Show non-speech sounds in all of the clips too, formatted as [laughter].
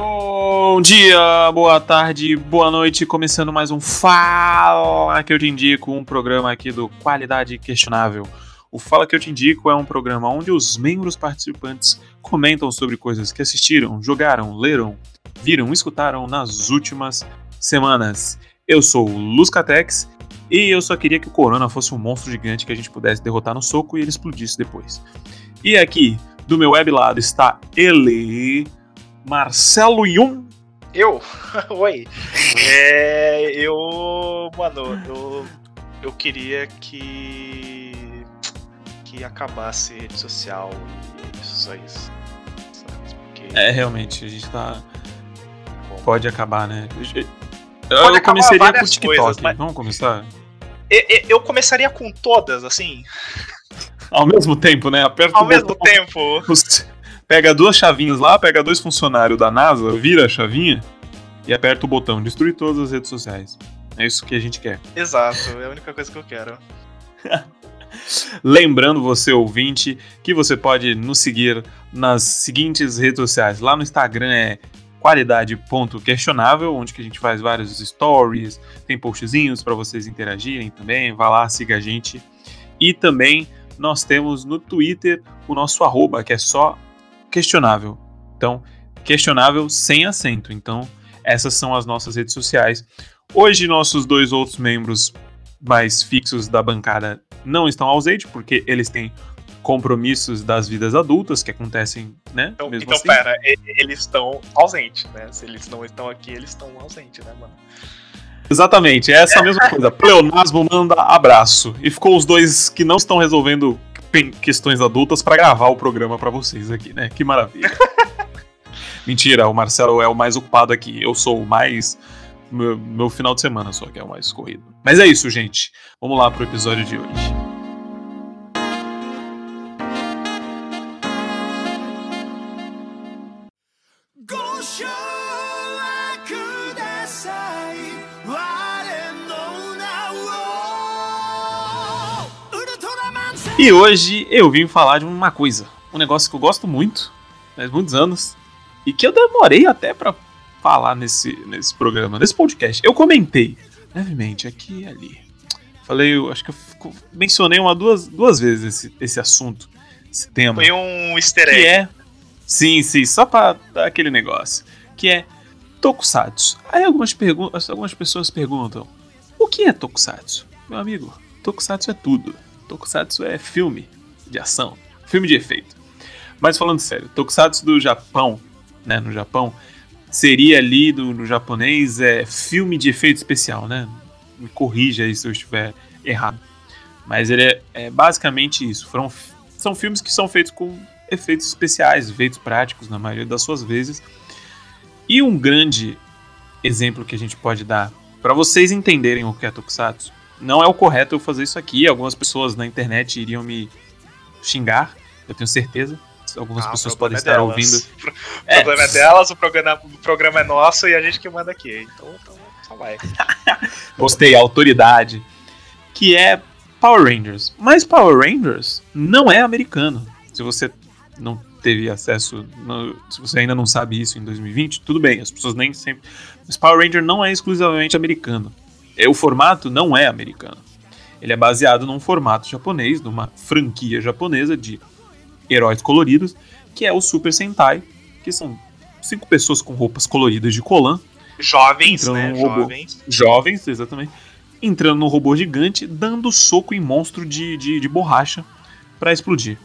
Bom dia, boa tarde, boa noite, começando mais um Fala que eu te indico, um programa aqui do Qualidade Questionável. O Fala que eu te indico é um programa onde os membros participantes comentam sobre coisas que assistiram, jogaram, leram, viram, escutaram nas últimas semanas. Eu sou o Luz Catex e eu só queria que o Corona fosse um monstro gigante que a gente pudesse derrotar no soco e ele explodisse depois. E aqui, do meu web lado, está ele, Marcelo Yun. Eu? [laughs] Oi. É, eu. Mano, eu. Eu queria que. que acabasse rede social e isso, só isso. Porque... É, realmente, a gente tá. Bom. Pode acabar, né? Eu, eu começaria com o TikTok. Coisas, mas... Vamos começar? Eu, eu começaria com todas, assim. Ao mesmo tempo, né? Aperta Ao mesmo botão, tempo. Pega duas chavinhas lá, pega dois funcionários da NASA, vira a chavinha e aperta o botão destruir todas as redes sociais. É isso que a gente quer. [laughs] Exato, é a única coisa que eu quero. Lembrando você, ouvinte, que você pode nos seguir nas seguintes redes sociais. Lá no Instagram é qualidade.questionável, onde que a gente faz vários stories, tem postzinhos para vocês interagirem também. Vá lá, siga a gente. E também nós temos no Twitter o nosso arroba, que é só questionável. Então, questionável sem acento. Então, essas são as nossas redes sociais. Hoje, nossos dois outros membros mais fixos da bancada não estão ausentes, porque eles têm compromissos das vidas adultas que acontecem, né? Então, então assim. pera, eles estão ausentes, né? Se eles não estão aqui, eles estão ausentes, né, mano? Exatamente, é essa mesma [laughs] coisa. Pleonasmo manda abraço. E ficou os dois que não estão resolvendo questões adultas para gravar o programa para vocês aqui, né? Que maravilha. [laughs] Mentira, o Marcelo é o mais ocupado aqui. Eu sou o mais. Meu, meu, final de semana só que é o mais corrido. Mas é isso, gente. Vamos lá pro episódio de hoje. E hoje eu vim falar de uma coisa, um negócio que eu gosto muito, faz muitos anos, e que eu demorei até para falar nesse, nesse programa, nesse podcast. Eu comentei levemente aqui e ali. Falei, eu acho que eu mencionei uma duas, duas vezes esse, esse assunto, esse tema. Foi um easter egg. Que é, sim, sim, só pra dar aquele negócio. Que é Tokusatsu. Aí algumas, algumas pessoas perguntam: o que é Tokusatsu? Meu amigo, Tokusatsu é tudo. Tokusatsu é filme de ação, filme de efeito. Mas falando sério, Tokusatsu do Japão, né, no Japão, seria ali do, no japonês é filme de efeito especial, né? Me corrija aí se eu estiver errado. Mas ele é, é basicamente isso. Foram, são filmes que são feitos com efeitos especiais, efeitos práticos na maioria das suas vezes. E um grande exemplo que a gente pode dar para vocês entenderem o que é Tokusatsu não é o correto eu fazer isso aqui. Algumas pessoas na internet iriam me xingar, eu tenho certeza. Algumas ah, pessoas podem é estar delas. ouvindo. [laughs] O é. problema é delas, o programa, o programa é nosso e a gente que manda aqui. Então, então só vai. [laughs] Gostei, autoridade. Que é Power Rangers. Mas Power Rangers não é americano. Se você não teve acesso, no, se você ainda não sabe isso em 2020, tudo bem, as pessoas nem sempre. Mas Power Ranger não é exclusivamente americano. É, o formato não é americano. Ele é baseado num formato japonês, numa franquia japonesa de heróis coloridos, que é o Super Sentai, que são cinco pessoas com roupas coloridas de colã. Jovens, né? Jovens. Jovens, exatamente. Entrando no robô gigante, dando soco em monstro de, de, de borracha para explodir.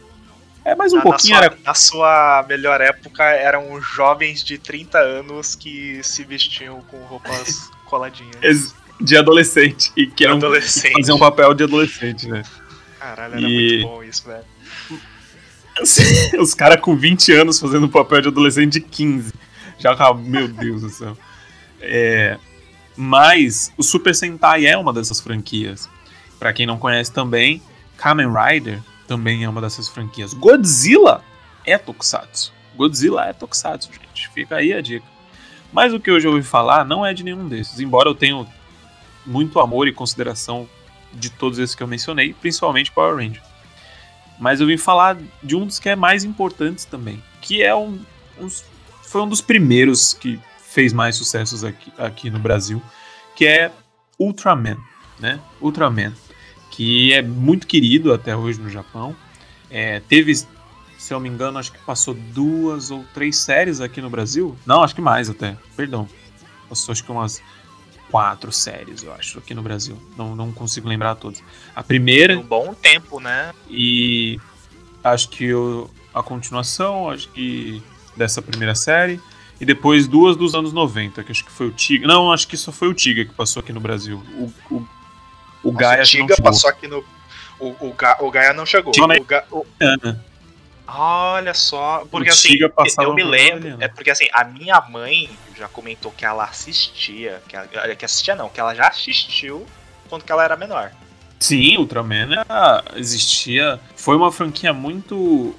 É mais um na, pouquinho. Na sua, era... na sua melhor época, eram jovens de 30 anos que se vestiam com roupas [laughs] coladinhas. De adolescente. E que era um, fazer um papel de adolescente, né? Caralho, era e... muito bom isso, velho. [laughs] Os caras com 20 anos fazendo um papel de adolescente de 15. Já, meu [laughs] Deus do céu. É, mas o Super Sentai é uma dessas franquias. Para quem não conhece também, Kamen Rider também é uma dessas franquias. Godzilla é Tokusatsu. Godzilla é Tokusatsu, gente. Fica aí a dica. Mas o que hoje eu ouvi falar não é de nenhum desses. Embora eu tenha muito amor e consideração de todos esses que eu mencionei, principalmente Power Ranger. Mas eu vim falar de um dos que é mais importantes também, que é um, um foi um dos primeiros que fez mais sucessos aqui, aqui no Brasil, que é Ultraman, né? Ultraman, que é muito querido até hoje no Japão. É, teve, se eu me engano, acho que passou duas ou três séries aqui no Brasil. Não, acho que mais até, perdão. Passou acho que umas quatro séries, eu acho, aqui no Brasil. Não, não consigo lembrar todas. A primeira. Um bom tempo, né? E acho que o, a continuação, acho que dessa primeira série. E depois duas dos anos 90, que acho que foi o Tiga. Não, acho que só foi o Tiga que passou aqui no Brasil. O, o, o Gaia o Tiga passou aqui no. O, o, Ga, o Gaia não chegou. O Ga, o... Olha só, porque O assim, eu me lembro, é porque assim, a minha mãe já comentou que ela assistia, que, ela, que assistia não, que ela já assistiu quando ela era menor. Sim, Ultraman era- existia. Foi uma franquia muito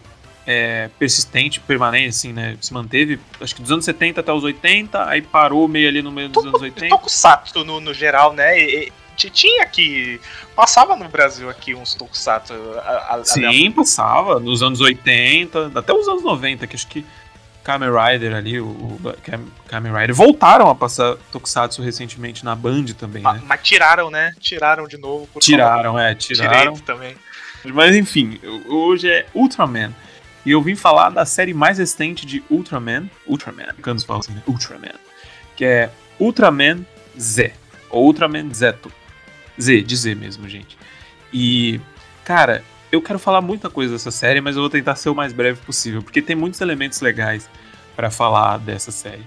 é, persistente, permanente, assim, né? Se manteve, acho que dos anos 70 até os 80, aí parou meio ali no meio dos anos 80. Tokusatsu no, no geral, né? E, tinha que. Passava no Brasil aqui uns Tokusatsu. a- a- Sim, passava, nos anos 80, até os anos 90, que acho que Kamen Rider ali, o, o Kam- Kamen Rider, voltaram a passar Tokusatsu recentemente na Band também, né? Mas tiraram, né? Tiraram de novo. por Tiraram, é, tiraram. Direito também. Mas enfim, hoje é Ultraman. E eu vim falar da série mais recente de Ultraman. Ultraman, americanos falam assim, né? Ultraman. Que é Ultraman Z. Ou Ultraman Zeto. Z, de Z mesmo, gente. E, cara, eu quero falar muita coisa dessa série, mas eu vou tentar ser o mais breve possível, porque tem muitos elementos legais pra falar dessa série.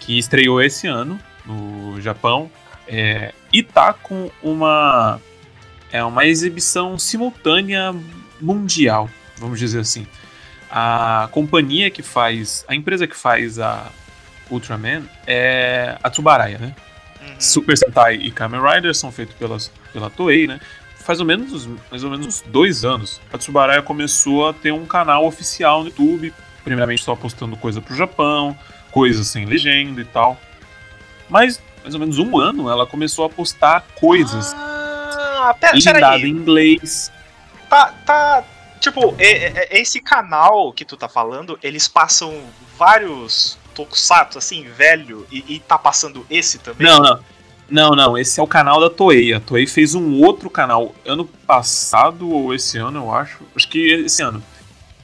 Que estreou esse ano no Japão. é, e tá com uma é uma exibição simultânea mundial, vamos dizer assim. A companhia que faz, a empresa que faz a Ultraman é a Tsubaraya, né? Uhum. Super Sentai e Kamen Rider são feitos pelas, pela Toei, né? Faz ou menos, mais ou menos uns dois anos, a Tsubaraya começou a ter um canal oficial no YouTube, primeiramente só postando coisa pro Japão, coisas sem legenda e tal. Mas, mais ou menos um ano, ela começou a postar coisas Ah, pera, em inglês. Tá, tá. Tipo, esse canal que tu tá falando, eles passam vários tokusatsu, assim, velho, e, e tá passando esse também? Não, não. Não, não, esse é o canal da Toei. A Toei fez um outro canal ano passado ou esse ano, eu acho. Acho que esse ano.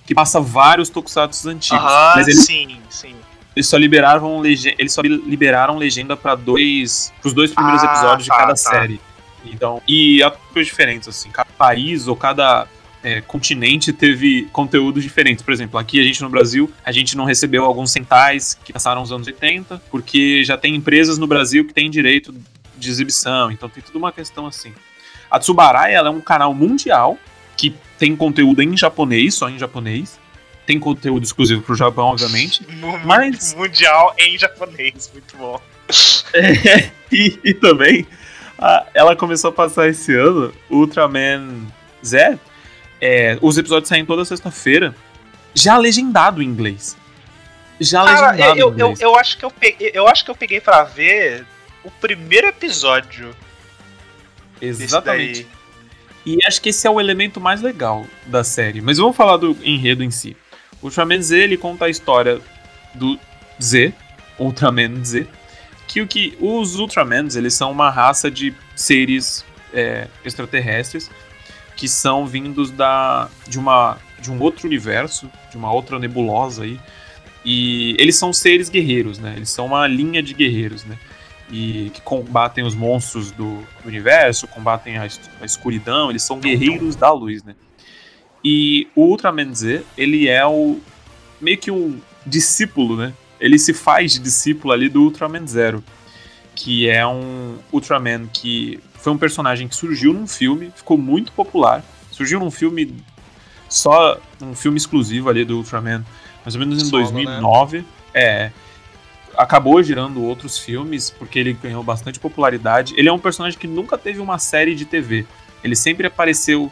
Que passa vários tokusatsu antigos. Aham, mas eles, sim, sim. eles só liberaram legenda, eles só liberaram legenda para dois, pros dois primeiros Ah, episódios tá, de cada tá. série. Então, e atores diferentes assim, cada país ou cada é, continente teve conteúdos diferentes. Por exemplo, aqui a gente no Brasil, a gente não recebeu alguns centais que passaram os anos 80, porque já tem empresas no Brasil que têm direito de exibição, então tem tudo uma questão assim. A Tsubaraya ela é um canal mundial que tem conteúdo em japonês, só em japonês. Tem conteúdo exclusivo pro Japão, obviamente. [laughs] Mas- Mundial em japonês, muito bom. [laughs] e, e também a- ela começou a passar esse ano Ultraman Z. é, os episódios saem toda sexta-feira, já legendado em inglês. Já Cara, legendado eu, em eu, inglês. eu acho que eu peguei, eu acho que eu peguei pra ver o primeiro episódio Exatamente. E acho que esse é o elemento mais legal da série. Mas vamos falar do enredo em si. O Ultraman Z ele conta a história do Z, Ultraman Z, que o que os Ultramans eles são uma raça de seres é, extraterrestres que são vindos da de uma de um outro universo, de uma outra nebulosa aí. E eles são seres guerreiros, né? Eles são uma linha de guerreiros, né? E que combatem os monstros do, do universo, combatem a, a escuridão, eles são guerreiros da luz, né? E o Ultraman Z, ele é o meio que um discípulo, né? Ele se faz de discípulo ali do Ultraman Zero, que é um Ultraman que foi um personagem que surgiu num filme, ficou muito popular. Surgiu num filme só um filme exclusivo ali do Ultraman, mais ou menos em Solo, 2009. É, acabou girando outros filmes porque ele ganhou bastante popularidade. Ele é um personagem que nunca teve uma série de TV. Ele sempre apareceu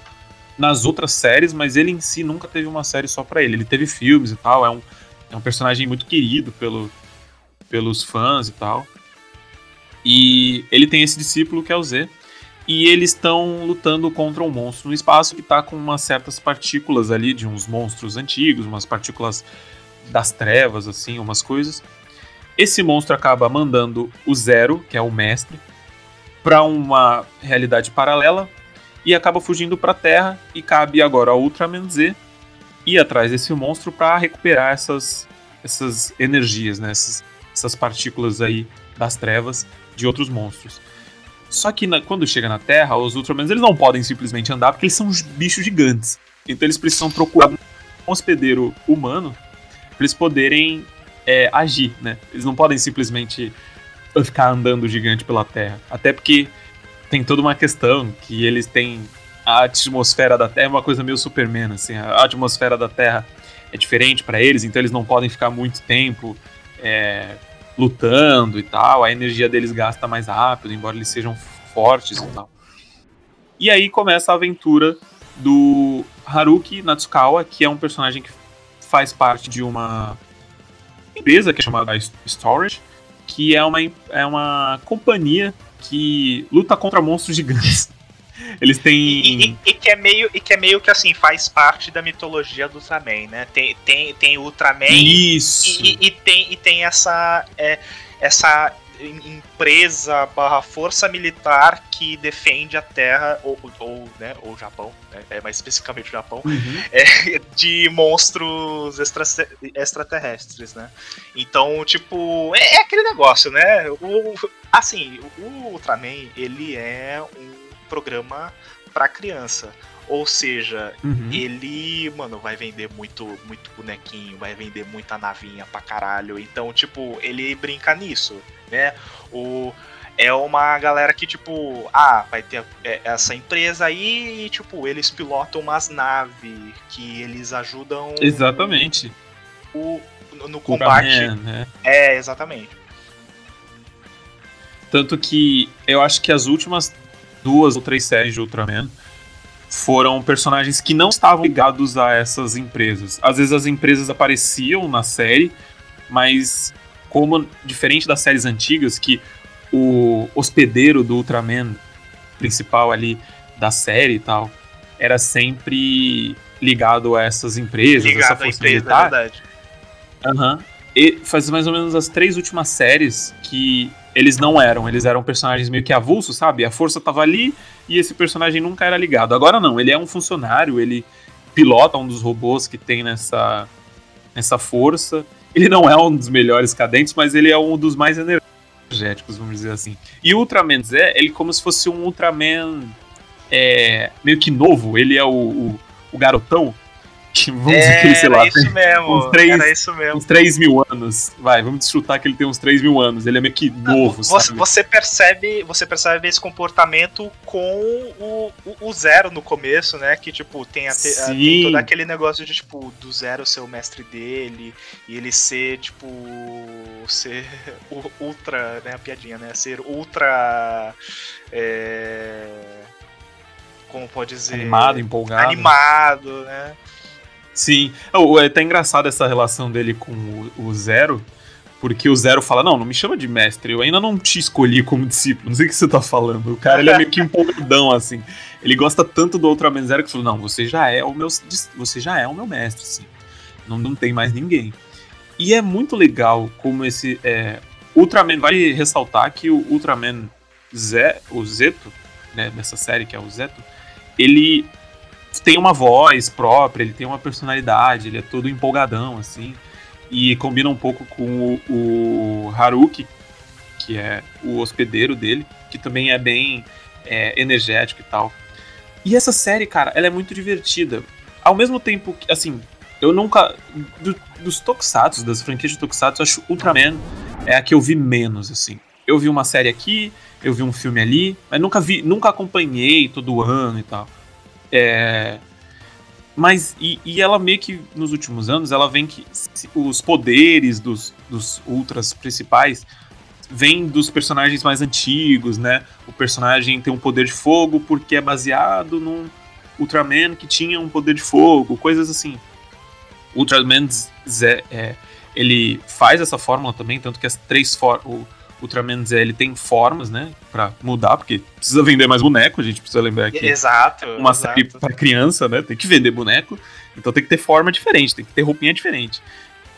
nas outras séries, mas ele em si nunca teve uma série só pra ele. Ele teve filmes e tal, é um, é um personagem muito querido pelo, pelos fãs e tal. E ele tem esse discípulo que é o Z. E eles estão lutando contra um monstro no espaço que tá com umas certas partículas ali de uns monstros antigos, umas partículas das trevas, assim, umas coisas. Esse monstro acaba mandando o Zero, que é o mestre, para uma realidade paralela e acaba fugindo para a Terra e cabe agora ao Ultraman Z ir atrás desse monstro para recuperar essas, essas energias, né? essas, essas partículas aí das trevas de outros monstros. Só que na, quando chega na Terra, os Ultramans eles não podem simplesmente andar porque eles são bichos gigantes. Então eles precisam procurar um hospedeiro humano para eles poderem é, agir, né? Eles não podem simplesmente ficar andando gigante pela Terra. Até porque tem toda uma questão que eles têm a atmosfera da Terra é uma coisa meio Superman, assim, a atmosfera da Terra é diferente para eles, então eles não podem ficar muito tempo é, lutando e tal, a energia deles gasta mais rápido, embora eles sejam fortes e tal. E aí começa a aventura do Haruki Natsukawa, que é um personagem que faz parte de uma empresa que é chamada Storage, que é uma, é uma companhia que luta contra monstros gigantes. Eles têm. E, e, e, que é meio, e que é meio que assim, faz parte da mitologia do Ultraman, né? Tem, tem, tem Ultraman Isso. E, e, tem, e tem essa. É, essa empresa barra força militar que defende a Terra, ou, ou, né, ou o Japão, né, é mais especificamente o Japão, uhum. é, [laughs] de monstros extra, extraterrestres, né? Então, tipo, é, é, aquele negócio, né? O, assim, o Ultraman, ele é um programa para criança. Ou seja, uhum. ele, mano, vai vender muito, muito bonequinho, vai vender muita navinha pra caralho. Então, tipo, ele brinca nisso, né? O, é uma galera que, tipo, ah, vai ter é, essa empresa aí e, tipo, eles pilotam umas naves que eles ajudam. Exatamente. O, no, no combate. né? É, exatamente. Tanto que eu acho que as últimas duas ou três séries de Ultraman foram personagens que não estavam ligados a essas empresas. Às vezes as empresas apareciam na série, mas como diferente das séries antigas, que o hospedeiro do Ultraman principal ali da série e tal era sempre ligado a essas empresas, ligado essa força empresa, militar. É verdade. Uhum. E faz mais ou menos as três últimas séries que eles não eram, eles eram personagens meio que avulsos, sabe? A força tava ali e esse personagem nunca era ligado. Agora não, ele é um funcionário, ele pilota um dos robôs que tem nessa, nessa força. Ele não é um dos melhores cadentes, mas ele é um dos mais energéticos, vamos dizer assim. E o Ultraman Zé, ele como se fosse um Ultraman é, meio que novo, ele é o, o, o garotão [laughs] vamos é, dizer que ele, sei lá, isso mesmo, uns 3, era isso mesmo. uns 3 mil anos. Vai, vamos chutar que ele tem uns 3 mil anos. Ele é meio que novo, você, sabe? Você percebe, você percebe esse comportamento com o, o, o Zero no começo, né? Que, tipo, tem, a, a, tem todo aquele negócio de, tipo, do Zero ser o mestre dele e ele ser, tipo, ser [laughs] ultra, né? A piadinha, né? Ser ultra. É como pode dizer. Animado, empolgado. Animado, né? Sim. É até engraçado essa relação dele com o, Zero, porque o Zero fala: Não, não me chama de mestre, eu ainda não te escolhi como discípulo, [laughs] não sei o que você tá falando. O cara ele é meio que empolgadão, assim. Ele gosta tanto do Ultraman Zero que falou: Não, você já é o meu, você já é o meu mestre. Não, não tem mais ninguém. E é muito legal como esse. É, Ultraman, vale ressaltar que o Ultraman Zé, o Zeto, né, dessa série, que é o Zeto, ele tem uma voz própria, ele tem uma personalidade, ele é todo empolgadão, assim. E combina um pouco com o, o Haruki, que é o hospedeiro dele, que também é bem é, energético e tal. E essa série, cara, ela é muito divertida. Ao mesmo tempo que, assim, eu nunca. Do, dos Tokusatsu, das franquias de Tokusatsu, acho Ultraman é a que eu vi menos, assim. Eu vi uma série aqui, eu vi um filme ali, mas nunca vi, nunca acompanhei todo ano e tal. É, mas, e, e, ela meio que, nos últimos anos, ela vem que os poderes dos, dos ultras principais vêm dos personagens mais antigos, né? O personagem tem um poder de fogo porque é baseado num Ultraman que tinha um poder de fogo, coisas assim. Ultraman Z, é, ele faz essa fórmula também, tanto que as três formas Ultraman Z ele tem formas, né, para mudar, porque precisa vender mais boneco, a gente precisa lembrar que exato, uma exato. série para criança, né, tem que vender boneco, então tem que ter forma diferente, tem que ter roupinha diferente.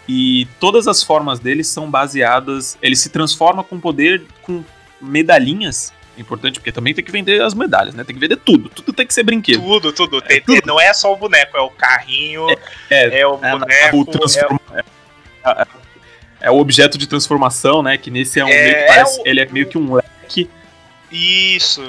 E todas as formas deles são baseadas. Ele se transforma com poder com medalhinhas. É importante, porque também tem que vender as medalhas, né? Tem que vender tudo. Tudo tem que ser brinquedo. Tudo, tudo. É, tem, tudo. Não é só o boneco, é o carrinho, é, é, é o é, boneco. O transforma... é, é, o objeto de transformação, né? Que nesse é um. É, parece, o... Ele é meio que um leque. Isso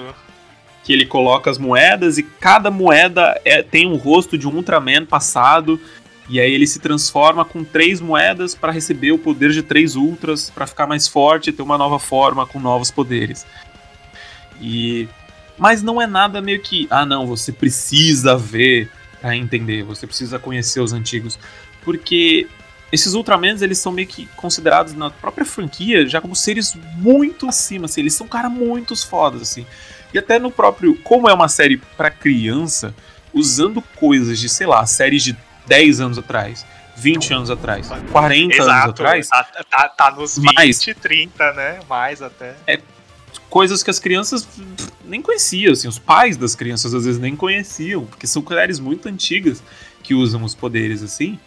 que ele coloca as moedas e cada moeda é, tem um rosto de um Ultraman passado. E aí ele se transforma com três moedas para receber o poder de três Ultras, para ficar mais forte e ter uma nova forma com novos poderes. E mas não é nada meio que, ah não, você precisa ver para entender, você precisa conhecer os antigos, porque esses Ultramans eles são meio que considerados na própria franquia já como seres muito acima, assim, eles são cara muito fodas assim. E até no próprio, como é uma série para criança, usando coisas de, sei lá, séries de 10 anos atrás, 20 anos atrás, 40 Exato, anos atrás. Tá, tá, tá nos 20, mais, 30, né? Mais até. É coisas que as crianças nem conheciam, assim, os pais das crianças às vezes nem conheciam, porque são séries muito antigas que usam os poderes assim.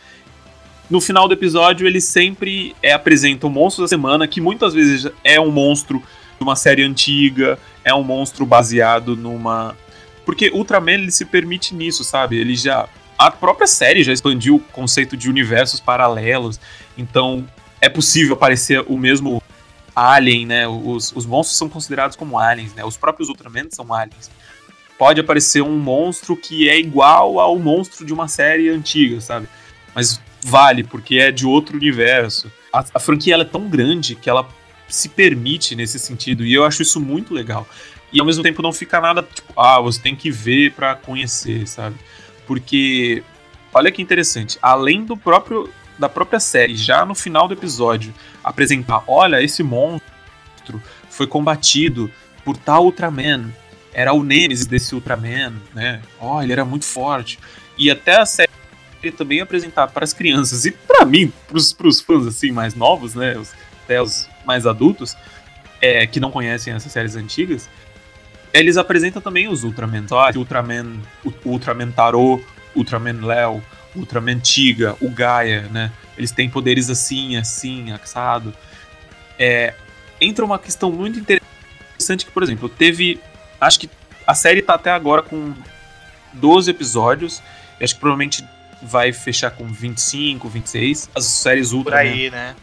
No final do episódio, eles sempre é, apresentam o monstro da semana, que muitas vezes é um monstro de uma série antiga, é um monstro baseado numa. Porque Ultraman ele se permite nisso, sabe? Ele já. A própria série já expandiu o conceito de universos paralelos, então é possível aparecer o mesmo alien, né? Os, os monstros são considerados como aliens, né? Os próprios Ultraman são aliens. Pode aparecer um monstro que é igual ao monstro de uma série antiga, sabe? Mas vale, porque é de outro universo. A, a franquia é tão grande que ela se permite nesse sentido, e eu acho isso muito legal. E ao mesmo tempo não fica nada tipo, ah, você tem que ver para conhecer, sabe? Porque olha que interessante, além do próprio da própria série, já no final do episódio, apresentar, olha, esse monstro foi combatido por tal Ultraman, era o Nemesis desse Ultraman, né? Ó, oh, ele era muito forte. E até a série também apresentar para as crianças e para mim, para os fãs assim mais novos, né? Os, até os mais adultos, é, que não conhecem essas séries antigas, eles apresentam também os Ultraman. Ó, Ultraman, Ultraman Tarô, Ultraman Léo, Ultraman Tiga, o Gaia, né? Eles têm poderes assim, assim, assado. É, entra uma questão muito interessante que, por exemplo, teve. Acho que a série tá até agora com 12 episódios. acho que provavelmente vai fechar com 25, 26. As séries Ultra. Por aí, né?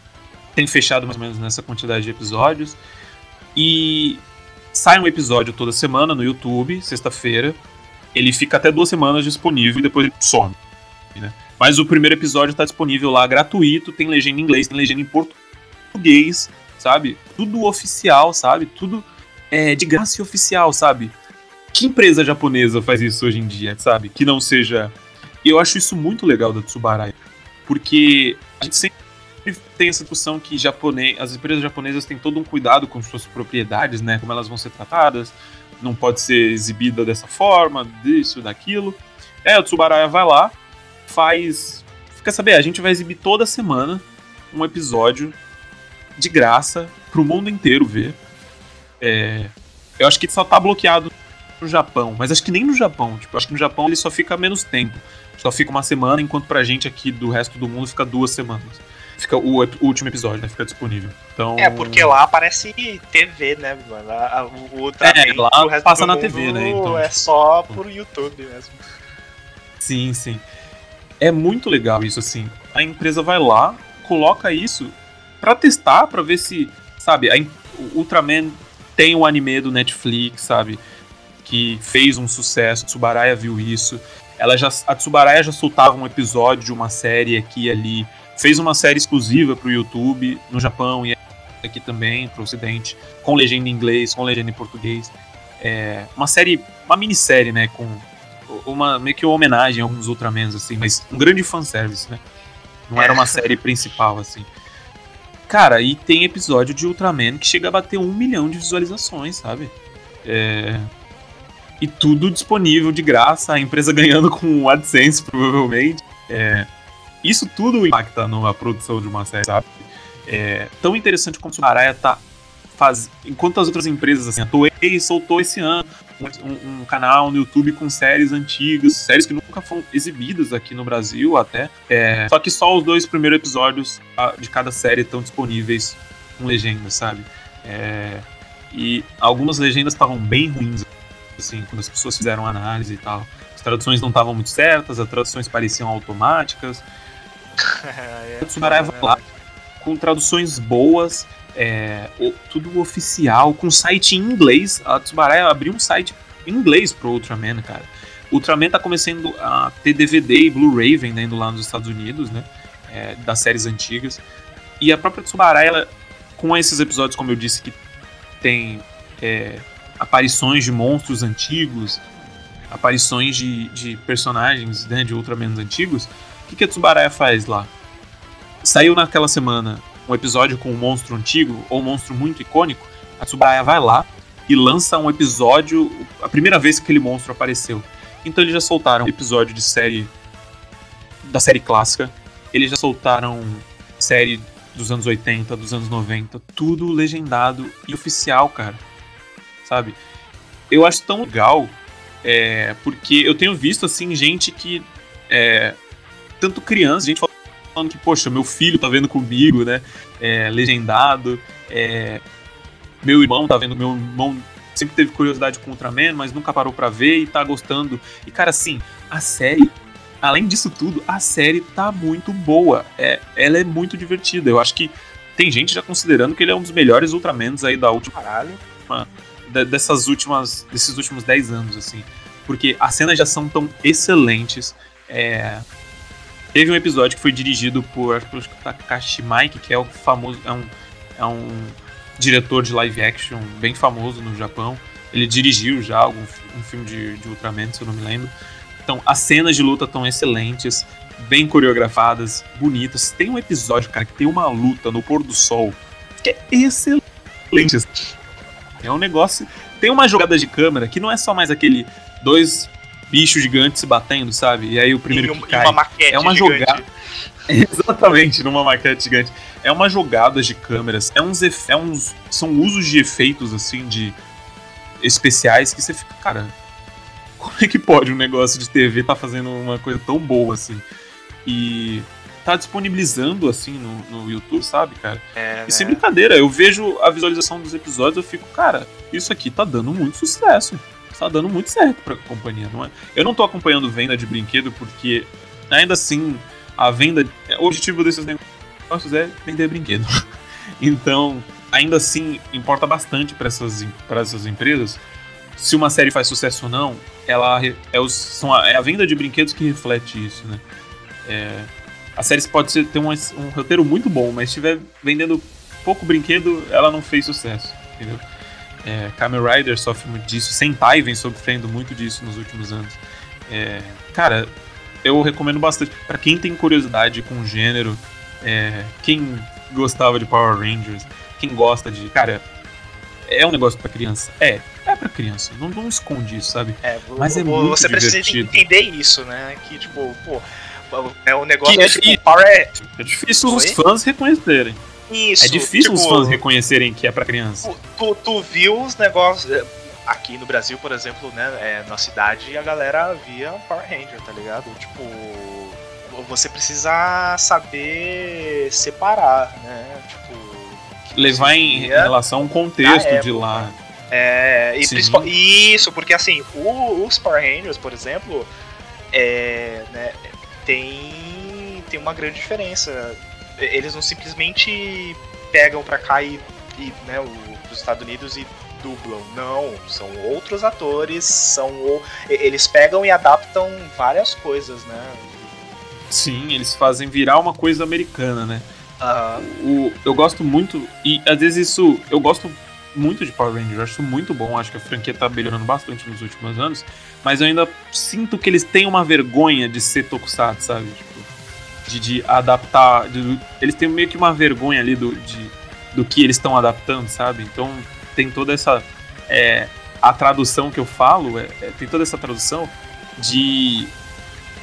tem fechado mais ou menos nessa quantidade de episódios. E sai um episódio toda semana no YouTube, sexta-feira. Ele fica até duas semanas disponível e depois ele some. Né? Mas o primeiro episódio está disponível lá gratuito, tem legenda em inglês, tem legenda em português, sabe? Tudo oficial, sabe? Tudo é, de graça e oficial, sabe? Que empresa japonesa faz isso hoje em dia, sabe? Que não seja. E eu acho isso muito legal da Tsubarai. Porque a gente sempre tem essa discussão que japonês, as empresas japonesas têm todo um cuidado com suas propriedades, né? Como elas vão ser tratadas, não pode ser exibida dessa forma, disso, daquilo. É, o Tsubaraya vai lá, faz. Quer saber? A gente vai exibir toda semana um episódio de graça pro mundo inteiro ver. É, eu acho que só tá bloqueado no Japão, mas acho que nem no Japão. Tipo, acho que no Japão ele só fica menos tempo. Só fica uma semana, enquanto pra gente aqui do resto do mundo fica duas semanas fica o, o, último episódio, né? Fica disponível. Então... É, porque lá aparece TV, né, mano? O Ultraman, é, lá passa na TV, né? Então, é só por YouTube mesmo. Sim, sim. É muito legal isso, assim. A empresa vai lá, coloca isso para testar, para ver se, sabe, a, o Ultraman tem um anime do Netflix, sabe? Que fez um sucesso, Tsubaraya viu isso. Ela já, a Tsubaraya já soltava um episódio de uma série aqui e ali fez uma série exclusiva para o YouTube no Japão e aqui também para o Ocidente, com legenda em inglês, com legenda em português. É uma série, uma minissérie, né, com uma meio que uma homenagem a alguns Ultramans assim, mas um grande fanservice, né? Não era uma série principal assim. Cara, e tem episódio de Ultraman que chega a bater um milhão de visualizações, sabe? É... E tudo disponível de graça, a empresa [laughs] ganhando com AdSense, provavelmente. É isso tudo impacta numa produção de uma série, sabe? É tão interessante como o Araya tá faz... enquanto as outras empresas assim, a Toei soltou esse ano um, um, canal no YouTube com séries antigas, séries que nunca foram exibidas aqui no Brasil até. É, só que só os dois primeiros episódios de cada série estão disponíveis com legendas, sabe? É, e algumas legendas estavam bem ruins, assim, quando as pessoas fizeram análise e tal. As traduções não estavam muito certas, as traduções pareciam automáticas. [laughs] é, o Tsubaraya vai lá com traduções boas, é, tudo oficial, com site em inglês. A Tsubaraya abriu um site em inglês pro Ultraman, cara. O Ultraman tá começando a ter DVD e Blu-ray vendendo lá nos Estados Unidos, né? É, das séries antigas. E a própria Tsubaraya, ela, com esses episódios, como eu disse, que tem é, aparições de monstros antigos, aparições de, de personagens né, de Ultraman antigos, o que, que a Tsubaraya faz lá? Saiu naquela semana um episódio com um monstro antigo ou um monstro muito icônico, a Tsubaraya vai lá e lança um episódio, a primeira vez que aquele monstro apareceu. Então eles já soltaram episódio de série da série clássica, eles já soltaram série dos anos 80, dos anos 90, tudo legendado e oficial, cara. Sabe? Eu acho tão legal, é, porque eu tenho visto, assim, gente que. É, tanto criança, gente falando que, poxa, meu filho tá vendo comigo, né? É, legendado. É, meu irmão tá vendo, meu irmão sempre teve curiosidade com Ultraman, mas nunca parou para ver e tá gostando. E, cara, assim, a série além disso tudo, a série tá muito boa. É, ela é muito divertida. Eu acho que tem gente já considerando que ele é um dos melhores Ultramans aí da última. Caralho. Dessas últimas. desses últimos 10 anos, assim. Porque as cenas já são tão excelentes. É, teve um episódio que foi dirigido por, por Takashi Mike, que é o famoso. É um, é um diretor de live action bem famoso no Japão. Ele dirigiu já algum, um filme de, de Ultraman, se eu não me lembro. Então, as cenas de luta estão excelentes, bem coreografadas, bonitas. Tem um episódio, cara, que tem uma luta no pôr do sol que é excelente. É um negócio. Tem uma jogada de câmera que não é só mais aquele dois bichos gigantes se batendo, sabe? E aí o primeiro que cai. Uma é uma gigante. jogada. [laughs] Exatamente, numa maquete gigante. É uma jogada de câmeras, é uns, é uns. São usos de efeitos, assim, de especiais que você fica, cara, como é que pode um negócio de TV tá fazendo uma coisa tão boa assim? E tá disponibilizando assim no, no YouTube, sabe, cara? É, e sem né? brincadeira, eu vejo a visualização dos episódios eu fico, cara, isso aqui tá dando muito sucesso. Tá dando muito certo pra companhia, não é? Eu não tô acompanhando venda de brinquedo porque ainda assim a venda, o objetivo desses negócios é vender brinquedo. [laughs] então, ainda assim importa bastante para essas para essas empresas se uma série faz sucesso ou não, ela é, os, são a, é a venda de brinquedos que reflete isso, né? É, a série pode ser, ter um, um roteiro muito bom, mas se estiver vendendo pouco brinquedo, ela não fez sucesso, entendeu? É, Kamen Rider sofre muito disso, Sentai vem sofrendo muito disso nos últimos anos. É, cara, eu recomendo bastante para quem tem curiosidade com o gênero, é, quem gostava de Power Rangers, quem gosta de, cara, é um negócio para criança, é, é pra criança, não, não esconde isso, sabe? É, Mas é muito Você precisa entender isso, né? Que, tipo, pô, é um negócio que é, tipo, power... é... é difícil Oi? os fãs reconhecerem. Isso. É difícil tipo, os fãs reconhecerem que é pra criança. Tu, tu viu os negócios. É, aqui no Brasil, por exemplo, né? É, na cidade a galera via Power Ranger, tá ligado? Tipo. Você precisa saber separar, né? Tipo. Levar em relação ao contexto época, de lá. É, e isso, porque assim, o, os Power Rangers, por exemplo, é, né, tem, tem uma grande diferença. Eles não simplesmente pegam pra cá e, e né, os Estados Unidos e dublam. Não, são outros atores, são eles pegam e adaptam várias coisas, né? Sim, eles fazem virar uma coisa americana, né? Uhum. O, eu gosto muito, e às vezes isso. Eu gosto muito de Power Rangers, acho muito bom, acho que a franquia tá melhorando bastante nos últimos anos, mas eu ainda sinto que eles têm uma vergonha de ser tokusatsu, sabe? Tipo, de, de adaptar, de, eles têm meio que uma vergonha ali do, de, do que eles estão adaptando, sabe? Então tem toda essa é, a tradução que eu falo, é, é, tem toda essa tradução de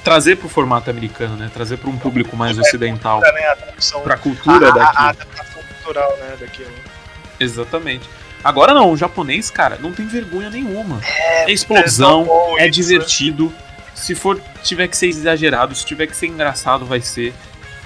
trazer para o formato americano, né? Trazer para um público mais é, ocidental, né? para a cultura daqui. A adaptação cultural, né? Daquilo. Exatamente. Agora não, o japonês, cara, não tem vergonha nenhuma. É, é explosão, é, é divertido. Se for tiver que ser exagerado, se tiver que ser engraçado, vai ser.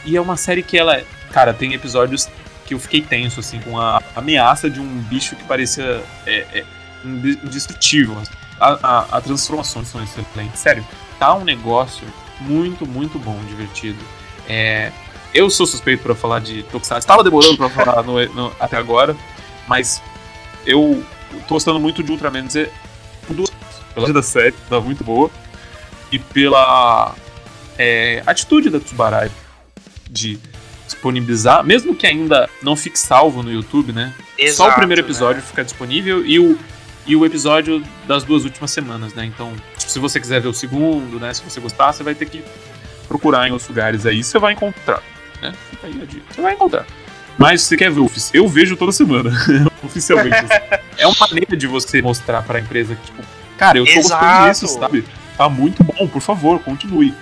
E é uma série que ela, cara, tem episódios que eu fiquei tenso assim com a ameaça de um bicho que parecia é, é, indestrutível. A, a, a transformações são excelentes, sério. Tá um negócio muito, muito bom, divertido. É, eu sou suspeito para falar de Tokusatsu. Estava demorando para falar no, no, até agora, mas eu tô gostando muito de Ultraman Z por duas pela da série, tá muito boa, e pela é, atitude da Tsubarai de disponibilizar, mesmo que ainda não fique salvo no YouTube, né? Exato, Só o primeiro episódio né? fica disponível e o, e o episódio das duas últimas semanas, né? Então, tipo, se você quiser ver o segundo, né? Se você gostar, você vai ter que procurar em outros lugares aí, você vai encontrar, né? Fica aí a dica. Você vai encontrar. Mas você quer ver o eu vejo toda semana, [laughs] oficialmente. Assim. [laughs] é uma maneira de você mostrar para a empresa que, tipo, cara, eu tô Exato. gostando disso, sabe? Tá muito bom, por favor, continue.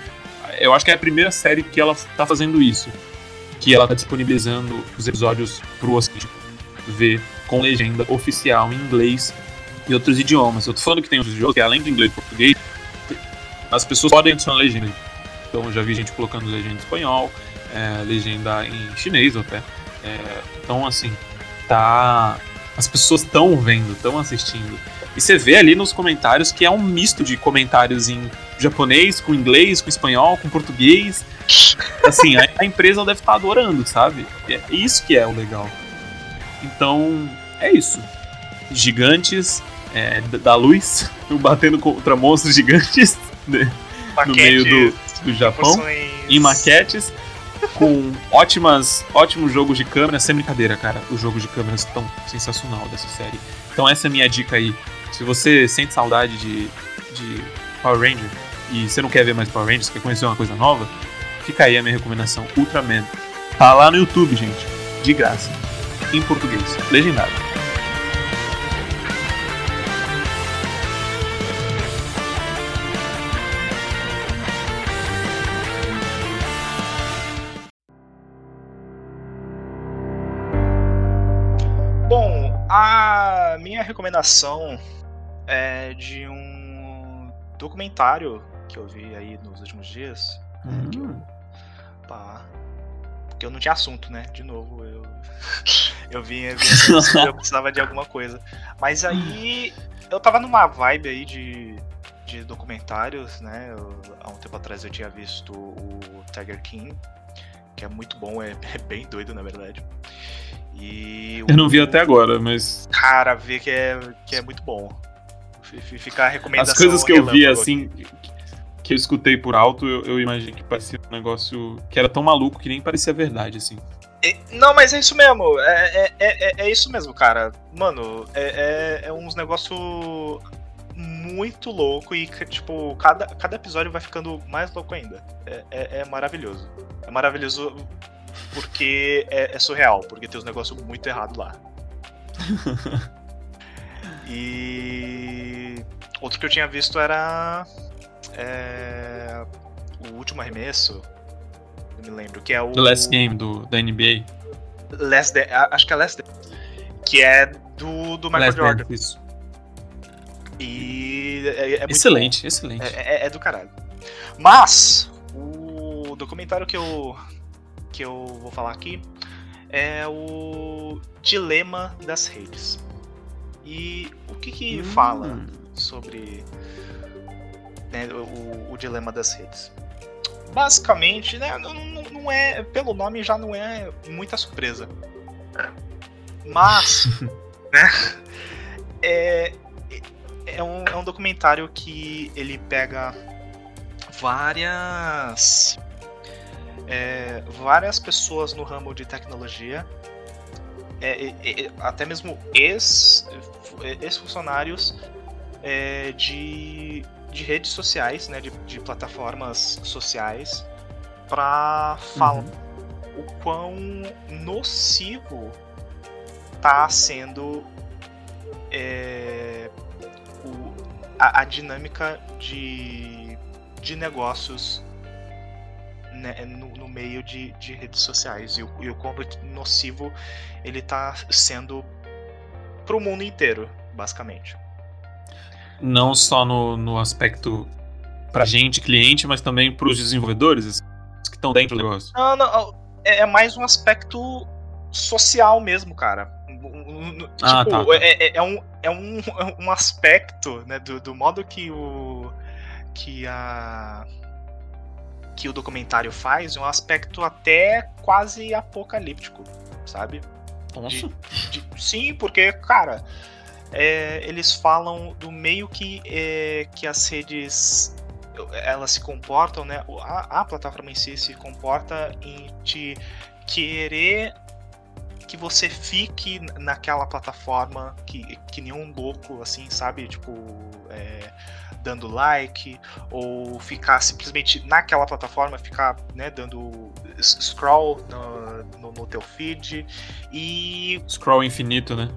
Eu acho que é a primeira série que ela tá fazendo isso. Que ela tá disponibilizando os episódios pro ouvinte ver com legenda oficial em inglês e outros idiomas. Eu tô falando que tem outros idiomas, que além do inglês e português, as pessoas podem adicionar legenda. Então eu já vi gente colocando legenda em espanhol, é, legenda em chinês até. É, então, assim, tá. As pessoas estão vendo, estão assistindo. E você vê ali nos comentários que é um misto de comentários em japonês, com inglês, com espanhol, com português. Assim, a, a empresa deve estar tá adorando, sabe? É isso que é o legal. Então, é isso. Gigantes é, da luz [laughs] batendo contra monstros gigantes né, no meio do, do Japão. Em maquetes com ótimas, ótimos jogos de câmera, sem brincadeira, cara. Os jogos de câmera estão sensacional dessa série. Então essa é a minha dica aí. Se você sente saudade de, de Power Ranger e você não quer ver mais Power Rangers, quer conhecer uma coisa nova, fica aí a minha recomendação, Ultraman. Tá lá no YouTube, gente, de graça, em português, legendado. Recomendação é de um documentário que eu vi aí nos últimos dias. Hum. Que eu, pá, porque eu não tinha assunto, né? De novo, eu, [laughs] eu vim, eu, vim, eu precisava de alguma coisa. Mas aí eu tava numa vibe aí de, de documentários, né? Eu, há um tempo atrás eu tinha visto o Tiger King, que é muito bom, é, [laughs] é bem doido na verdade. E eu não vi até agora, mas. Cara, vê que é, que é muito bom. Ficar recomendação. As coisas que eu vi, assim, que eu escutei por alto, eu, eu imaginei que parecia um negócio que era tão maluco que nem parecia verdade, assim. É, não, mas é isso mesmo. É, é, é, é isso mesmo, cara. Mano, é, é, é uns negócios muito louco e, tipo, cada, cada episódio vai ficando mais louco ainda. É, é, é maravilhoso. É maravilhoso porque é, é surreal, porque tem uns negócios muito errados lá. [laughs] e outro que eu tinha visto era é, o último arremesso, não me lembro, que é o The Last Game do da NBA. Last Day, acho que é Last Day, que é do, do Michael Last Jordan. Day, isso. E é, é excelente, excelente. É, é, é do caralho. Mas o documentário que eu que eu vou falar aqui é o dilema das redes. E o que que hum. fala sobre né, o, o, dilema das redes? Basicamente, né, não, não, é pelo nome já não é muita surpresa, mas [laughs] né, é, é um, é um documentário que ele pega várias é, várias pessoas no ramo de tecnologia, é, é, até mesmo ex-funcionários é, de, de redes sociais, né, de, de plataformas sociais, para falar uhum. o quão nocivo está sendo é, o, a, a dinâmica de, de negócios né, no, no, meio de, de, redes sociais e o, e o nocivo ele está sendo pro mundo inteiro, basicamente. Não só no, no aspecto pra gente, cliente, mas também pros desenvolvedores que estão dentro do negócio. Não, não, é, é mais um aspecto social mesmo, cara. Ah, tipo, tá, tá. É, é, é um, é um, [laughs] um aspecto né, do, do modo que o. que a. que o documentário faz, um aspecto até quase apocalíptico, sabe? Nossa. De- de- sim, porque, cara, é, eles falam do meio que, é, que as redes elas se comportam, né? A, a plataforma em si se comporta em te querer que você fique naquela plataforma que, que nem um louco, assim, sabe? Tipo, é, dando like, ou ficar simplesmente naquela plataforma, ficar né, dando scroll no, no, no teu feed. E Scroll infinito, né?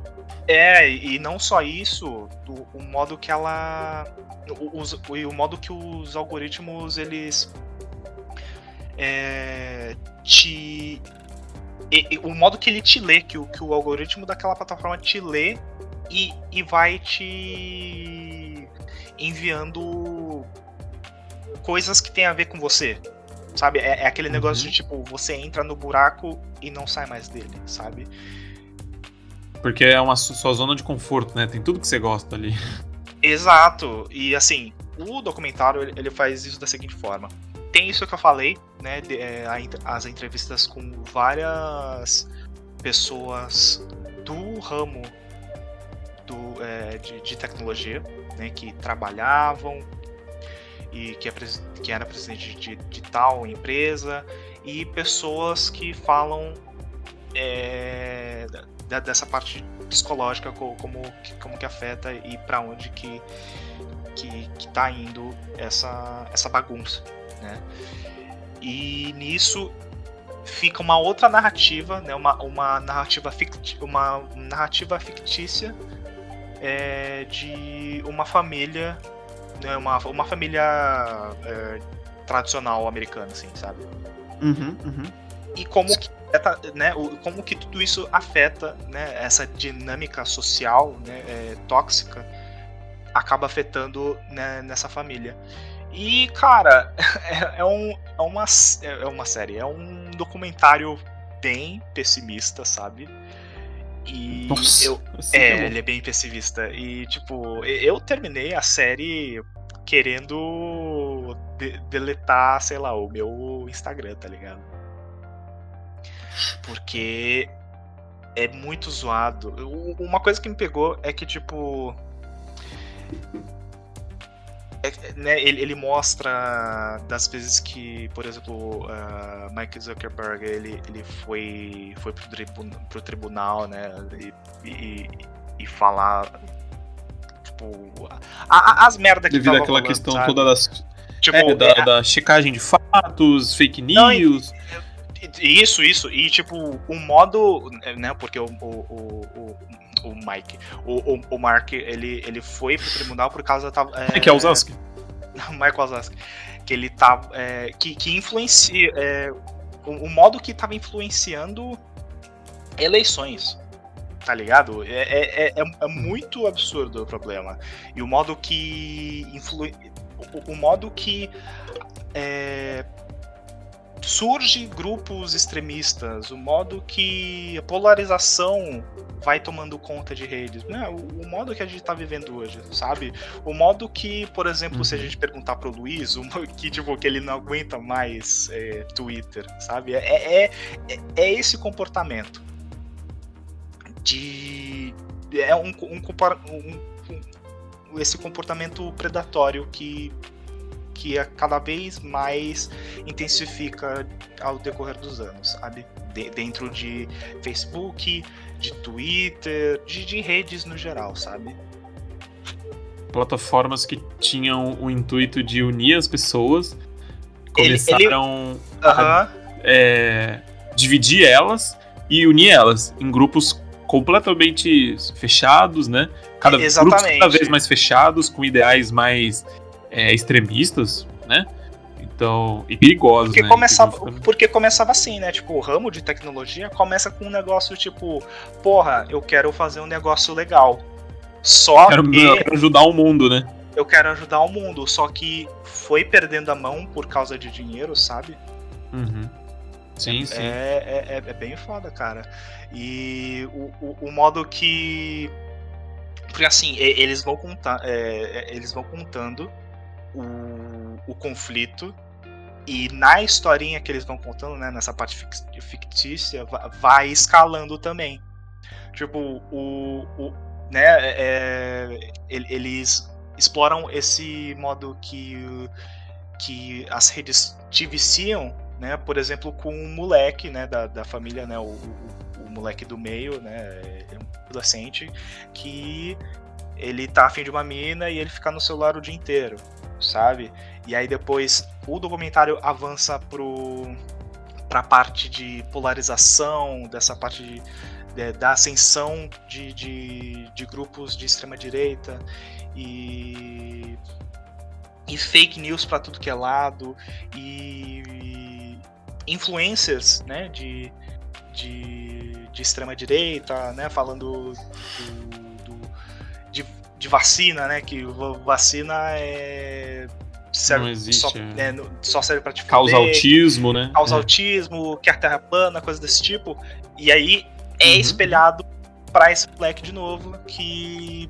é, e não só isso, o, o modo que ela. o- e o modo que os algoritmos eles. É, te. e o modo que ele te lê, que o, que o algoritmo daquela plataforma te lê e, e vai te enviando coisas que tem a ver com você. Sabe? É, é aquele negócio Uhum. de tipo, você entra no buraco e não sai mais dele, sabe? Porque é uma su- sua zona de conforto, né? Tem tudo que você gosta ali. Exato. E assim, o documentário ele, faz isso da seguinte forma. Tem isso que eu falei, né? de- é, as entrevistas com várias pessoas do ramo do, é, de, de tecnologia, né? Que trabalhavam e que, é que era presidente de, de tal empresa e pessoas que falam é, da- dessa parte psicológica co- como, que- como que afeta e para onde que, que que tá indo essa essa bagunça, né? E nisso fica uma outra narrativa, né? Uma, uma narrativa ficti uma narrativa fictícia é, de uma família, né? Uma, uma família é, tradicional americana, assim, sabe? Uhum, uhum. e como que né, como que tudo isso afeta né, essa dinâmica social né, é, tóxica acaba afetando né, nessa família e cara [laughs] é, é um, é, uma, é uma série é um documentário bem pessimista sabe e Nossa. eu é, bom. ele é bem pessimista. E, tipo, eu terminei a série querendo de- deletar, sei lá, o meu Instagram, tá ligado? Porque é muito zoado. Uma coisa que me pegou é que, tipo. É- né, ele, ele mostra das vezes que, por exemplo, ah, Mike Zuckerberg ele, ele foi, foi pro, tribu, pro tribunal, né? E, e, e falar. Tipo. a- a- as merdas que Devido àquela questão sabe? toda das, Tipo, é, da, é, da checagem de fatos, fake Não, news. Isso, isso. E tipo, o modo. Né, porque o, o, o, o, Mike. O, o, Mark, ele, ele foi pro tribunal por causa. Tava, É, que é o Zask. [laughs] Michael Wazowski, que ele tá é, que, que influencia é, o, o modo que tava influenciando eleições tá ligado é, é, é, é muito absurdo o problema e o modo que influi o, o modo que é, surge grupos extremistas o modo que a polarização vai tomando conta de redes né? o, o modo que a gente tá vivendo hoje sabe o modo que, por exemplo, se a Uhum. gente perguntar pro Luiz, o que, tipo, que ele não aguenta mais é, Twitter, sabe? É, é, é, é esse comportamento de. É um, um, um- um- esse comportamento predatório que, que a cada vez mais intensifica ao decorrer dos anos, sabe? De- dentro de Facebook, de Twitter, de, de redes no geral, sabe? Plataformas que tinham o intuito de unir as pessoas Ele- começaram Aham. é, dividir elas e unir elas em grupos completamente fechados, né? Cada, grupos Exatamente. cada vez mais fechados, com ideais mais é, extremistas, né? Então, e perigosos, porque né? Começava, porque começava assim, né? Tipo, o ramo de tecnologia começa com um negócio tipo, porra, eu quero fazer um negócio legal. Só quero, que. Eu quero ajudar o mundo, né? Eu quero ajudar o mundo. Só que foi perdendo a mão por causa de dinheiro, sabe? Uhum. Sim, sim. É, é, é, bem foda, cara. E o, o, o modo que. Porque assim, eles vão contar. É, eles vão contando o, o conflito. E na historinha que eles vão contando, né, nessa parte fictícia, vai escalando também. Tipo, o, o, né, é, eles exploram esse modo que, que as redes te viciam, né, por exemplo, com um moleque, né, da, da família, né, o, o, o moleque do meio, né, é um adolescente, que ele tá afim de uma mina e ele fica no celular o dia inteiro, sabe? E aí depois o documentário avança pro pra parte de polarização, dessa parte de é, da ascensão de, de, de grupos de extrema direita e, e fake news para tudo que é lado e influencers né, de, de, de extrema direita, né, falando do, do, de, vacina, né, que vacina é serve, não existe, só, é. é, só serve pra te Causa autismo, né? Causa é. autismo, quer terra plana, coisa desse tipo. E aí é uhum. espelhado para esse moleque de novo que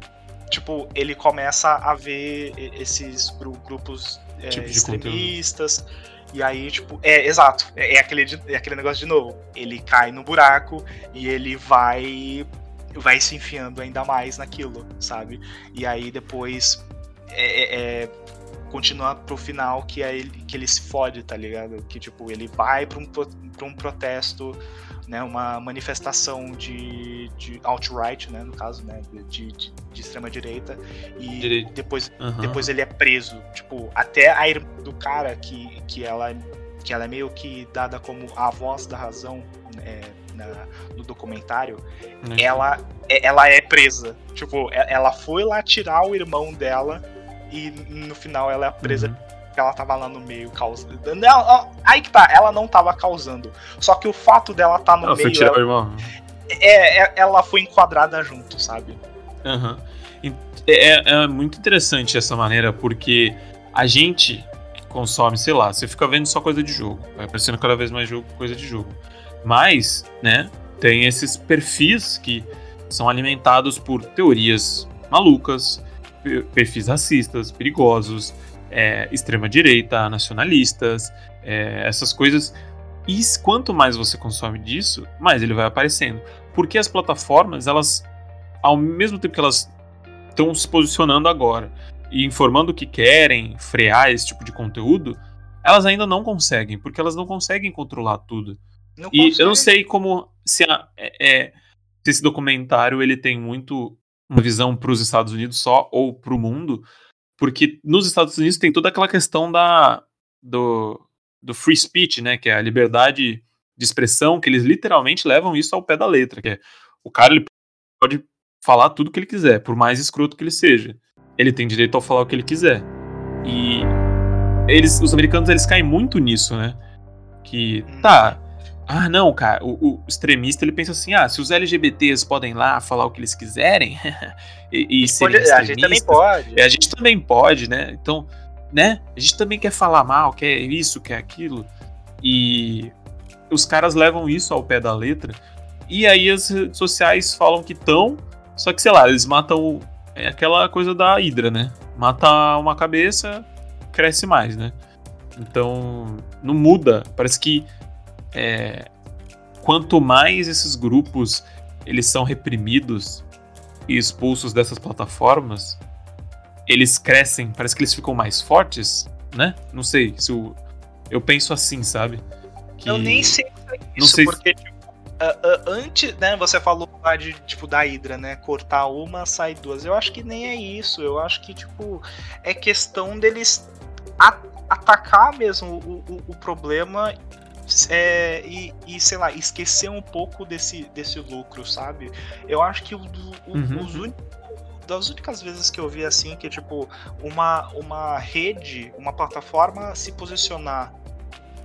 tipo ele começa a ver esses grupos é, tipo extremistas e aí tipo é exato é, é, aquele é aquele negócio de novo ele cai no buraco e ele vai vai se enfiando ainda mais naquilo sabe? E aí depois é, é, é continua pro final que é ele que ele se fode tá ligado? Que tipo ele vai para um, pra um protesto né, uma manifestação de, de alt-right, né, no caso, né, de, de, de extrema direita. E Direito. depois, uhum. depois ele é preso, tipo, até a irmã do cara que, que ela que ela é meio que dada como a voz da razão é, na, no documentário, uhum. ela, é, ela é presa. Tipo, ela foi lá tirar o irmão dela e no final ela é presa uhum que ela tava lá no meio causando. Aí que tá, ela não tava causando. Só que o fato dela tá no ela meio. Foi ela, irmão. É, é, ela foi enquadrada junto, sabe? Uhum. É, é muito interessante essa maneira, porque a gente consome, sei lá, você fica vendo só coisa de jogo. Vai aparecendo cada vez mais jogo, coisa de jogo. Mas, né, tem esses perfis que são alimentados por teorias malucas, perfis racistas, perigosos, é, extrema-direita, nacionalistas, é, essas coisas. E quanto mais você consome disso, mais ele vai aparecendo. Porque as plataformas, elas, ao mesmo tempo que elas estão se posicionando agora e informando o que querem, frear esse tipo de conteúdo, elas ainda não conseguem, porque elas não conseguem controlar tudo. Não e eu não sei como se, a, é, é, se esse documentário ele tem muito uma visão para os Estados Unidos só ou para o mundo, porque nos Estados Unidos tem toda aquela questão da do, do free speech, né, que é a liberdade de expressão, que eles literalmente levam isso ao pé da letra, que é o cara ele pode falar tudo que ele quiser, por mais escroto que ele seja. Ele tem direito a falar o que ele quiser. E eles, os americanos, eles caem muito nisso, né? Que tá, ah, não, cara, o, o, extremista ele pensa assim: ah, se os LGBTs podem lá falar o que eles quiserem [laughs] e, e pode, A gente também pode. A gente também pode, né? Então, né? A gente também quer falar mal, quer isso, quer aquilo. E os caras levam isso ao pé da letra. E aí as redes sociais falam que estão, só que sei lá, eles matam é aquela coisa da hidra, né? Mata uma cabeça, cresce mais, né? Então, não muda. Parece que é, quanto mais esses grupos eles são reprimidos e expulsos dessas plataformas, eles crescem, parece que eles ficam mais fortes, né? Não sei se o, eu penso assim, sabe? Que... Eu nem sei é isso, não sei porque tipo, uh, uh, antes, né, você falou lá de tipo da Hydra, né, cortar uma, sai duas. Eu acho que nem é isso. Eu acho que tipo é questão deles atacar mesmo o, o, o problema é, e, e, sei lá, esquecer um pouco desse, desse lucro, sabe? Eu acho que o, o, uhum. os únicos das únicas vezes que eu vi assim que tipo uma uma rede, uma plataforma se posicionar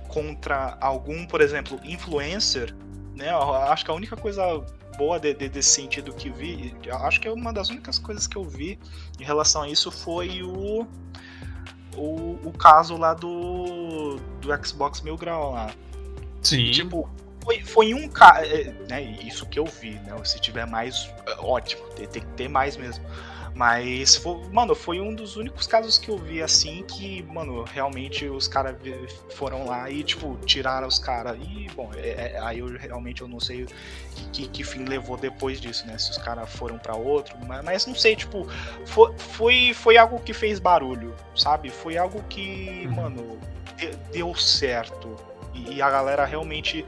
contra algum, por exemplo, influencer, né? Eu acho que a única coisa boa de, de, desse sentido que vi, acho que é uma das únicas coisas que eu vi em relação a isso foi o o, o caso lá do do Xbox Mil Grau lá. Sim. Tipo, foi, foi um cara. É, né, isso que eu vi, né? Se tiver mais, é, ótimo, tem, tem que ter mais mesmo. Mas, foi, mano, foi um dos únicos casos que eu vi assim que, mano, realmente os caras foram lá e, tipo, tiraram os caras. E, bom, é, é, aí eu realmente eu não sei que, que fim levou depois disso, né? Se os caras foram para outro. Mas, mas, não sei, tipo, foi, foi, foi algo que fez barulho, sabe? Foi algo que, uhum. mano, deu certo. E a galera realmente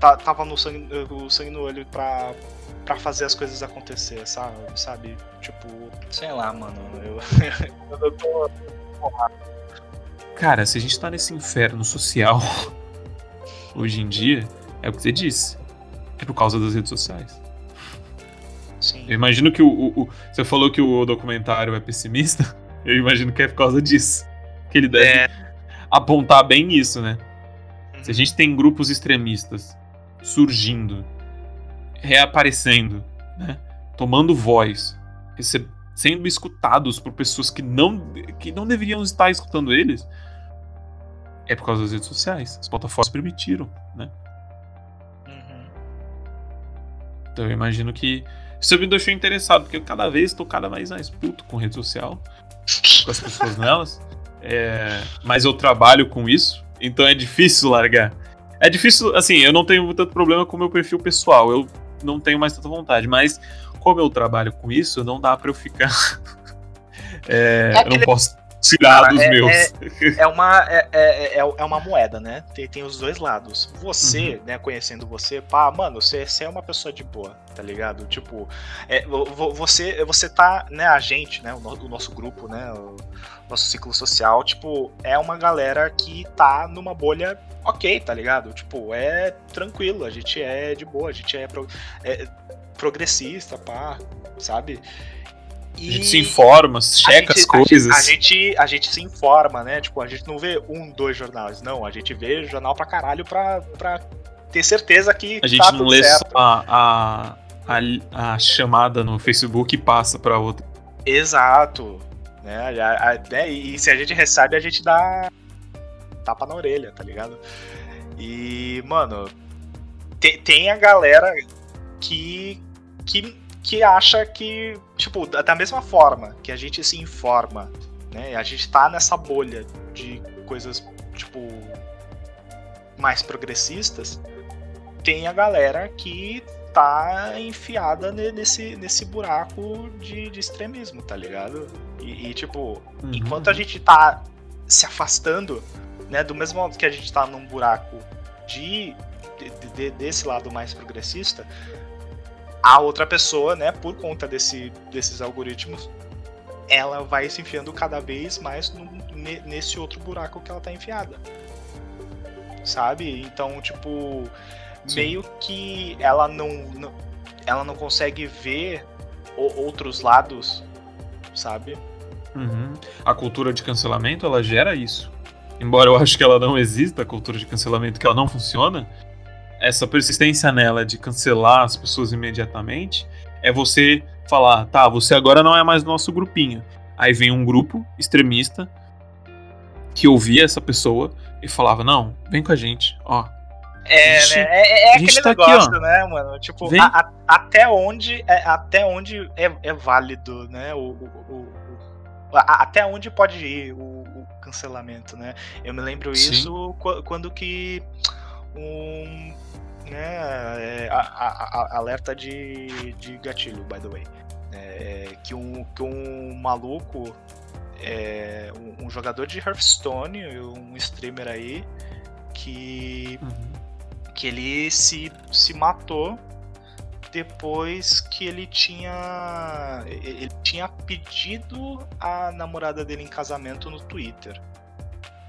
tá, tava no sangue, o sangue no olho pra, pra fazer as coisas acontecer, sabe? sabe? Tipo, sei lá, mano. Eu, [laughs] eu tô. Cara, se a gente tá nesse inferno social hoje em dia, é o que você disse. É por causa das redes sociais. Sim. Eu imagino que o, o, o, Você falou que o documentário é pessimista. [laughs] Eu imagino que é por causa disso. Que ele deve é... apontar bem isso, né? Se a gente tem grupos extremistas surgindo, reaparecendo, né? tomando voz, sendo escutados por pessoas que não, que não deveriam estar escutando eles, é por causa das redes sociais. As plataformas permitiram, né? Uhum. Então eu imagino que. Isso me deixou interessado, porque eu cada vez estou cada vez mais puto com rede social, com as pessoas nelas. [laughs] É, mas eu trabalho com isso, então é difícil largar. É difícil, assim, eu não tenho tanto problema com o meu perfil pessoal, eu não tenho mais tanta vontade, mas como eu trabalho com isso, não dá para eu ficar. [laughs] é, é aquele... Eu não posso tirar dos é, meus. É, [laughs] é uma, é, é, é, uma moeda, né? Tem, tem os dois lados. Você, uhum. né, conhecendo você, pá, mano, você, você é uma pessoa de boa, tá ligado? Tipo, é, você, você tá, né, a gente, né, o, o nosso grupo, né, o nosso ciclo social, tipo, é uma galera que tá numa bolha ok, tá ligado? Tipo, é tranquilo, a gente é de boa, a gente é, pro, é progressista, pá, sabe? E a gente se informa, checa gente, as coisas. A gente, a gente, a gente se informa, né? Tipo, a gente não vê um, dois jornais, não. A gente vê jornal pra caralho pra, pra ter certeza que. A gente tá não lê certo. só a, a, a, a, chamada no Facebook e passa pra outra. Exato. Né? A, a, né? E se a gente recebe, a gente dá tapa na orelha, tá ligado? E, mano, tem, tem a galera que, que que acha que, tipo, da mesma forma que a gente se informa, né? A gente tá nessa bolha de coisas, tipo, mais progressistas, tem a galera que tá enfiada nesse, nesse buraco de, de extremismo, tá ligado? E, e tipo, uhum. enquanto a gente tá se afastando, né, do mesmo modo que a gente tá num buraco de, de, de desse lado mais progressista, a outra pessoa, né, por conta desse, desses algoritmos, ela vai se enfiando cada vez mais no, nesse outro buraco que ela tá enfiada. Sabe? Então, tipo, Sim. meio que ela não, não, ela não consegue ver outros lados, sabe? Uhum. A cultura de cancelamento, ela gera isso. Embora eu acho que ela não exista, a cultura de cancelamento, que ela não funciona, essa persistência nela de cancelar as pessoas imediatamente é você falar, tá, você agora não é mais nosso grupinho. Aí vem um grupo extremista que ouvia essa pessoa e falava, não, vem com a gente, ó. É, gente, né? É, é aquele tá negócio, aqui, né, mano? Tipo, a, a, até onde é, até onde é, é válido, né? O, o, o, a, até onde pode ir o, cancelamento, né? Eu me lembro Sim. isso quando que um né, é, a, alerta de, de gatilho, by the way. É, que, um, que um maluco, é, um, um, jogador de Hearthstone, um streamer aí, que, uhum. Que ele se, se matou depois que ele tinha ele tinha pedido a namorada dele em casamento no Twitter.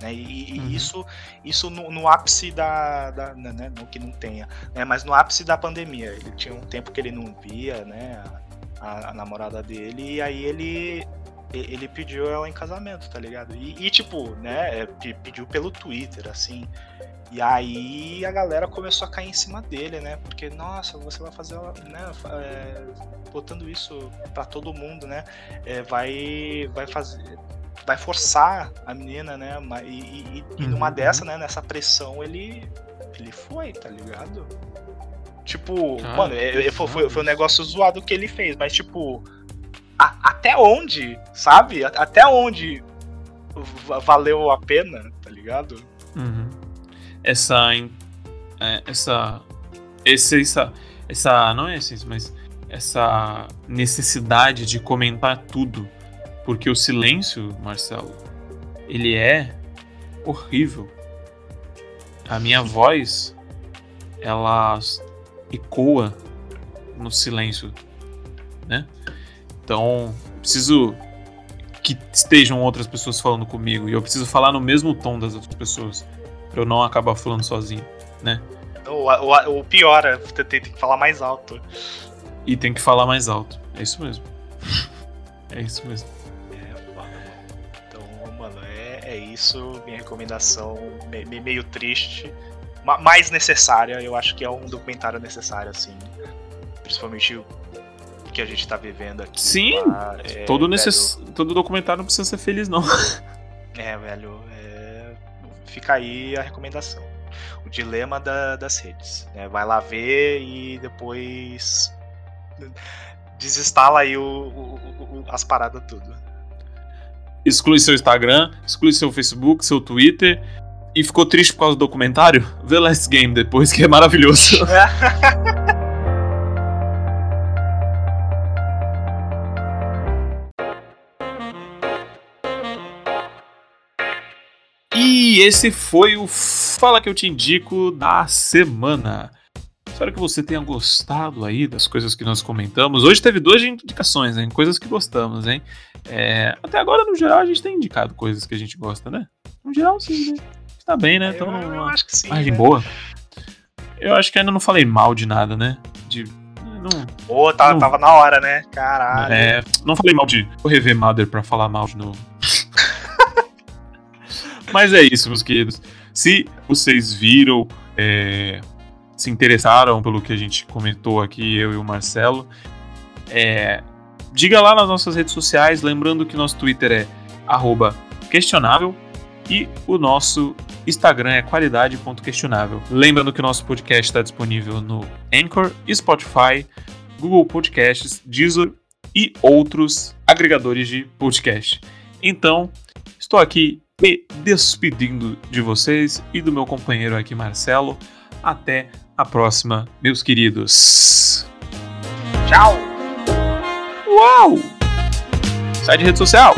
Né? E, uhum. isso, isso no, no ápice da, da né, né? não que não tenha, né? mas no ápice da pandemia. Ele tinha um tempo que ele não via, né? A, a, namorada dele, e aí ele ele pediu ela em casamento, tá ligado? E, e tipo, né, é, pediu pelo Twitter, assim. E aí a galera começou a cair em cima dele, né? Porque, nossa, você vai fazer, né? É, botando isso para todo mundo, né? É, vai, vai fazer, vai forçar a menina, né? E, e, e numa uhum. dessa, né? Nessa pressão, ele, ele foi, tá ligado? Tipo, ah, mano, é, é foi, foi, foi um negócio zoado que ele fez, mas tipo, a, até onde, sabe? Até onde valeu a pena, tá ligado? Uhum. Essa, é, essa, essa, essa, essa, não é essência, mas essa necessidade de comentar tudo, porque o silêncio, Marcelo, ele é horrível. A minha voz, ela ecoa no silêncio, né? Então, preciso que estejam outras pessoas falando comigo e eu preciso falar no mesmo tom das outras pessoas para eu não acabar falando sozinho, né? O, o, o pior é tem, que falar mais alto. E tem que falar mais alto. É isso mesmo. é isso mesmo. É, mano. Então, mano, é, é isso. Minha recomendação me, meio triste, mais necessária. Eu acho que é um documentário necessário, assim. Principalmente que a gente tá vivendo aqui. Sim, é, todo, necess... todo documentário não precisa ser feliz, não. É, velho, é... fica aí a recomendação. O dilema da, das redes. Né? Vai lá ver e depois desinstala aí o, o, o, as paradas tudo. Exclui seu Instagram, exclui seu Facebook, seu Twitter. E ficou triste por causa do documentário? Vê Last Game depois, que é maravilhoso. [laughs] E esse foi o Fala que eu te indico da semana. Espero que você tenha gostado aí das coisas que nós comentamos. Hoje teve duas indicações, hein? Coisas que gostamos, hein? É, até agora, no geral, a gente tem indicado coisas que a gente gosta, né? No geral, sim, né? Está bem, né? Então, eu, eu acho que sim. Margem né? boa. Eu acho que ainda não falei mal de nada, né? De. Não, Pô, tava, não, tava na hora, né? Caralho. É, não falei mal de. Vou rever Mother pra falar mal de novo. Mas é isso, meus queridos. Se vocês viram, é, se interessaram pelo que a gente comentou aqui, eu e o Marcelo, é, diga lá nas nossas redes sociais, lembrando que nosso Twitter é questionável e o nosso Instagram é qualidade.questionável. Lembrando que o nosso podcast está disponível no Anchor, Spotify, Google Podcasts, Deezer e outros agregadores de podcast. Então, estou aqui me despedindo de vocês e do meu companheiro aqui, Marcelo. Até a próxima, meus queridos. Tchau! Uau! Sai de rede social!